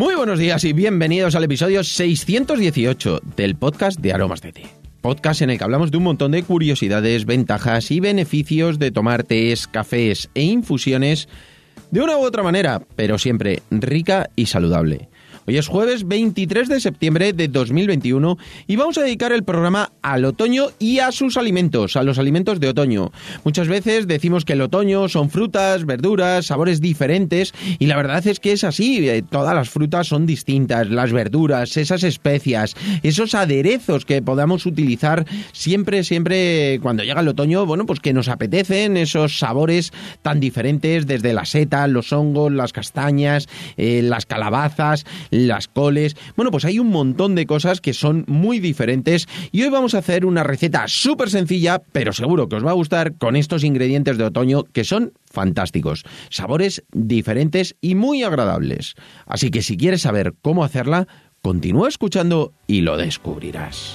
Muy buenos días y bienvenidos al episodio 618 del podcast de Aromas de Té. Podcast en el que hablamos de un montón de curiosidades, ventajas y beneficios de tomar tés, cafés e infusiones de una u otra manera, pero siempre rica y saludable. Hoy es jueves 23 de septiembre de 2021 y vamos a dedicar el programa al otoño y a sus alimentos, a los alimentos de otoño. Muchas veces decimos que el otoño son frutas, verduras, sabores diferentes y la verdad es que es así, eh, todas las frutas son distintas, las verduras, esas especias, esos aderezos que podamos utilizar siempre, siempre cuando llega el otoño, bueno, pues que nos apetecen esos sabores tan diferentes desde la seta, los hongos, las castañas, eh, las calabazas, las coles. Bueno, pues hay un montón de cosas que son muy diferentes y hoy vamos a hacer una receta súper sencilla, pero seguro que os va a gustar con estos ingredientes de otoño que son fantásticos, sabores diferentes y muy agradables. Así que si quieres saber cómo hacerla, continúa escuchando y lo descubrirás.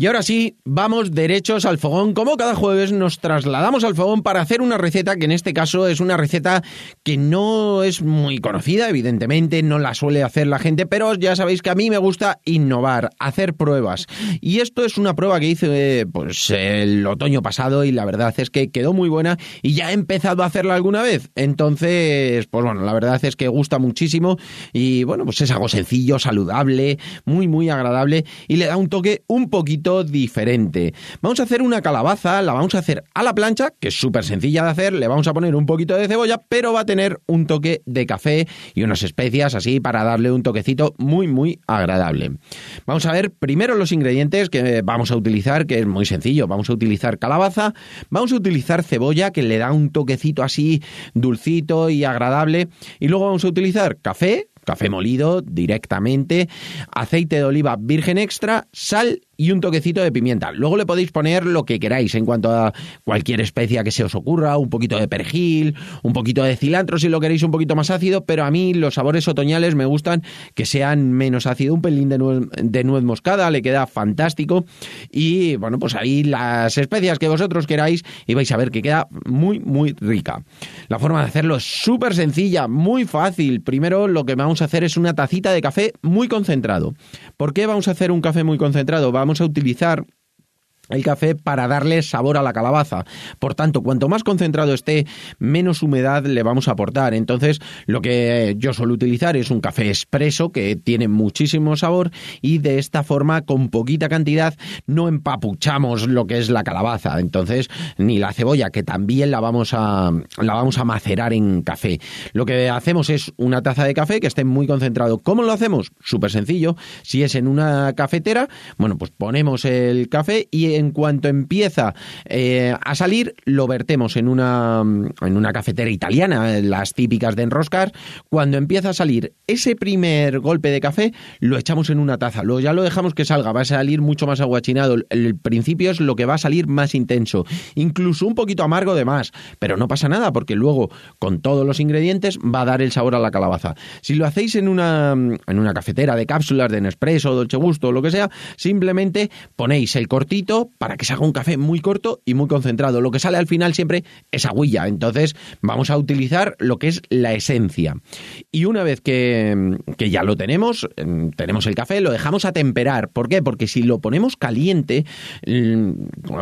Y ahora sí, vamos derechos al fogón. Como cada jueves nos trasladamos al fogón para hacer una receta que en este caso es una receta que no es muy conocida, evidentemente, no la suele hacer la gente, pero ya sabéis que a mí me gusta innovar, hacer pruebas. Y esto es una prueba que hice pues el otoño pasado y la verdad es que quedó muy buena y ya he empezado a hacerla alguna vez. Entonces, pues bueno, la verdad es que gusta muchísimo y bueno, pues es algo sencillo, saludable, muy muy agradable y le da un toque un poquito diferente. Vamos a hacer una calabaza, la vamos a hacer a la plancha, que es súper sencilla de hacer, le vamos a poner un poquito de cebolla, pero va a tener un toque de café y unas especias así para darle un toquecito muy, muy agradable. Vamos a ver primero los ingredientes que vamos a utilizar, que es muy sencillo. Vamos a utilizar calabaza, vamos a utilizar cebolla, que le da un toquecito así dulcito y agradable, y luego vamos a utilizar café, café molido directamente, aceite de oliva virgen extra, sal y un toquecito de pimienta. Luego le podéis poner lo que queráis en cuanto a cualquier especia que se os ocurra, un poquito de perejil, un poquito de cilantro si lo queréis un poquito más ácido, pero a mí los sabores otoñales me gustan que sean menos ácido, un pelín de nuez, de nuez moscada, le queda fantástico y bueno, pues ahí las especias que vosotros queráis y vais a ver que queda muy muy rica. La forma de hacerlo es súper sencilla, muy fácil. Primero lo que vamos a hacer es una tacita de café muy concentrado. ¿Por qué vamos a hacer un café muy concentrado? A utilizar el café para darle sabor a la calabaza. Por tanto, cuanto más concentrado esté, menos humedad le vamos a aportar. Entonces, lo que yo suelo utilizar es un café expreso que tiene muchísimo sabor y de esta forma, con poquita cantidad, no empapuchamos lo que es la calabaza. Entonces, ni la cebolla, que también la vamos a, la vamos a macerar en café. Lo que hacemos es una taza de café que esté muy concentrado. ¿Cómo lo hacemos? Súper sencillo. Si es en una cafetera, bueno, pues ponemos el café y en cuanto empieza eh, a salir, lo vertemos en una, en una cafetera italiana, las típicas de enroscar. Cuando empieza a salir ese primer golpe de café, lo echamos en una taza. Luego ya lo dejamos que salga, va a salir mucho más aguachinado. El principio es lo que va a salir más intenso, incluso un poquito amargo de más, pero no pasa nada porque luego con todos los ingredientes va a dar el sabor a la calabaza. Si lo hacéis en una, en una cafetera de cápsulas de Nespresso, Dolce Gusto o lo que sea, simplemente ponéis el cortito, para que se haga un café muy corto y muy concentrado. Lo que sale al final siempre es agüilla. Entonces vamos a utilizar lo que es la esencia. Y una vez que, ya lo tenemos, em, tenemos el café, lo dejamos a temperar. ¿Por qué? Porque si lo ponemos caliente, mm,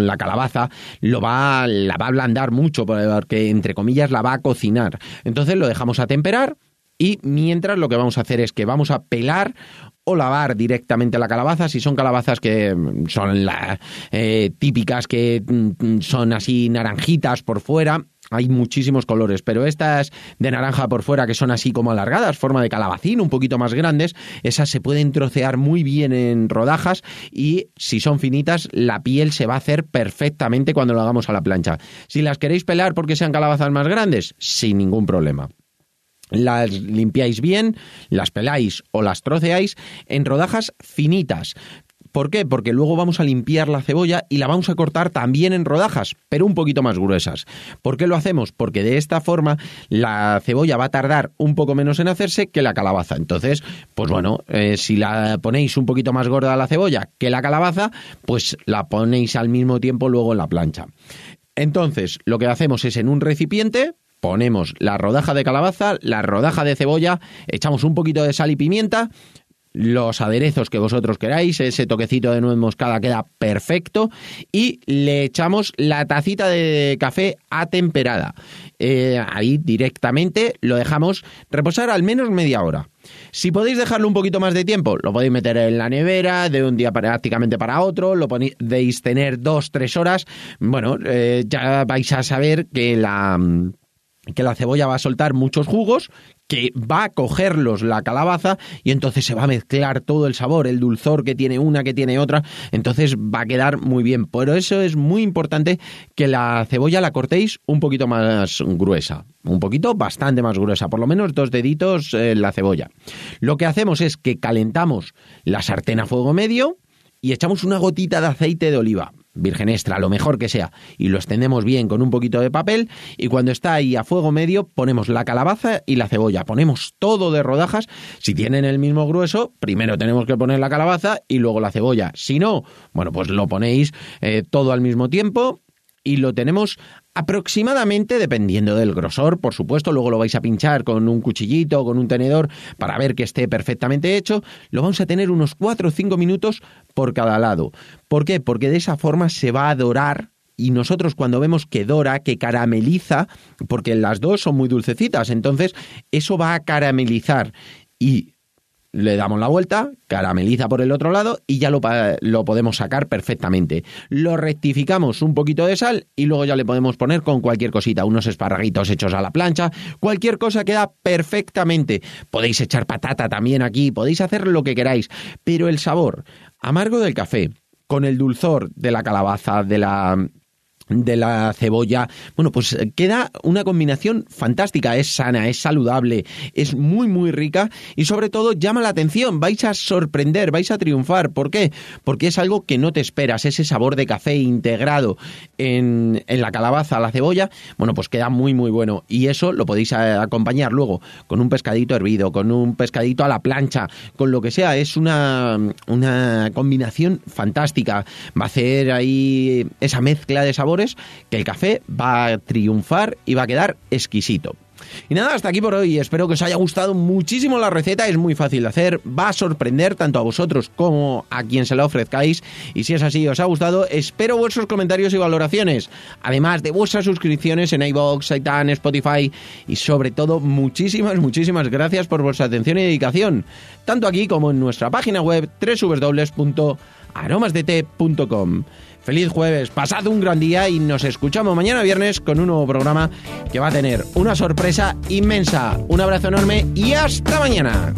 la calabaza lo va, la va a ablandar mucho, porque entre comillas la va a cocinar. Entonces lo dejamos a temperar. Y mientras lo que vamos a hacer es que vamos a pelar o lavar directamente la calabaza, si son calabazas que son las eh, típicas que mm, son así naranjitas por fuera, hay muchísimos colores, pero estas de naranja por fuera que son así como alargadas, forma de calabacín, un poquito más grandes, esas se pueden trocear muy bien en rodajas y si son finitas, la piel se va a hacer perfectamente cuando lo hagamos a la plancha. Si las queréis pelar porque sean calabazas más grandes, sin ningún problema las limpiáis bien, las peláis o las troceáis en rodajas finitas. ¿Por qué? Porque luego vamos a limpiar la cebolla y la vamos a cortar también en rodajas, pero un poquito más gruesas. ¿Por qué lo hacemos? Porque de esta forma la cebolla va a tardar un poco menos en hacerse que la calabaza. Entonces, pues bueno, eh, si la ponéis un poquito más gorda la cebolla que la calabaza, pues la ponéis al mismo tiempo luego en la plancha. Entonces, lo que hacemos es en un recipiente, ponemos la rodaja de calabaza, la rodaja de cebolla, echamos un poquito de sal y pimienta, los aderezos que vosotros queráis, ese toquecito de nuez moscada queda perfecto y le echamos la tacita de café atemperada. Eh, ahí directamente lo dejamos reposar al menos media hora. Si podéis dejarlo un poquito más de tiempo, lo podéis meter en la nevera de un día prácticamente para otro, lo podéis tener dos, tres horas. Bueno, eh, ya vais a saber que la que la cebolla va a soltar muchos jugos, que va a cogerlos la calabaza y entonces se va a mezclar todo el sabor, el dulzor que tiene una, que tiene otra, entonces va a quedar muy bien. Por eso es muy importante que la cebolla la cortéis un poquito más gruesa, un poquito bastante más gruesa, por lo menos dos deditos en eh, la cebolla. Lo que hacemos es que calentamos la sartén a fuego medio y echamos una gotita de aceite de oliva virgen extra, lo mejor que sea, y lo extendemos bien con un poquito de papel y cuando está ahí a fuego medio ponemos la calabaza y la cebolla, ponemos todo de rodajas, si tienen el mismo grueso, primero tenemos que poner la calabaza y luego la cebolla, si no, bueno, pues lo ponéis eh, todo al mismo tiempo y lo tenemos aproximadamente, dependiendo del grosor, por supuesto, luego lo vais a pinchar con un cuchillito, con un tenedor, para ver que esté perfectamente hecho, lo vamos a tener unos 4 o 5 minutos por cada lado. ¿Por qué? Porque de esa forma se va a dorar y nosotros cuando vemos que dora, que carameliza, porque las dos son muy dulcecitas, entonces eso va a caramelizar y le damos la vuelta, carameliza por el otro lado y ya lo, lo, podemos sacar perfectamente. Lo rectificamos un poquito de sal y luego ya le podemos poner con cualquier cosita, unos esparraguitos hechos a la plancha, cualquier cosa queda perfectamente. Podéis echar patata también aquí, podéis hacer lo que queráis, pero el sabor amargo del café, con el dulzor de la calabaza, de la de la cebolla. Bueno, pues eh, queda una combinación fantástica, es sana, es saludable, es muy muy rica y sobre todo llama la atención, vais a sorprender, vais a triunfar. ¿Por qué? Porque es algo que no te esperas, ese sabor de café integrado en, en la calabaza, la cebolla, bueno, pues queda muy muy bueno y eso lo podéis eh, acompañar luego con un pescadito hervido, con un pescadito a la plancha, con lo que sea, es una, una combinación fantástica, va a hacer ahí esa mezcla de sabor que el café va a triunfar y va a quedar exquisito. Y nada, hasta aquí por hoy. Espero que os haya gustado muchísimo la receta. Es muy fácil de hacer. Va a sorprender tanto a vosotros como a quien se la ofrezcáis. Y si es así, os ha gustado, espero vuestros comentarios y valoraciones. Además de vuestras suscripciones en iVoox, Titan, Spotify. Y sobre todo, muchísimas, muchísimas gracias por vuestra atención y dedicación. Tanto aquí como en nuestra página web www.aromasdete.com. Feliz jueves, pasad un gran día y nos escuchamos mañana viernes con un nuevo programa que va a tener una sorpresa inmensa. Un abrazo enorme y hasta mañana.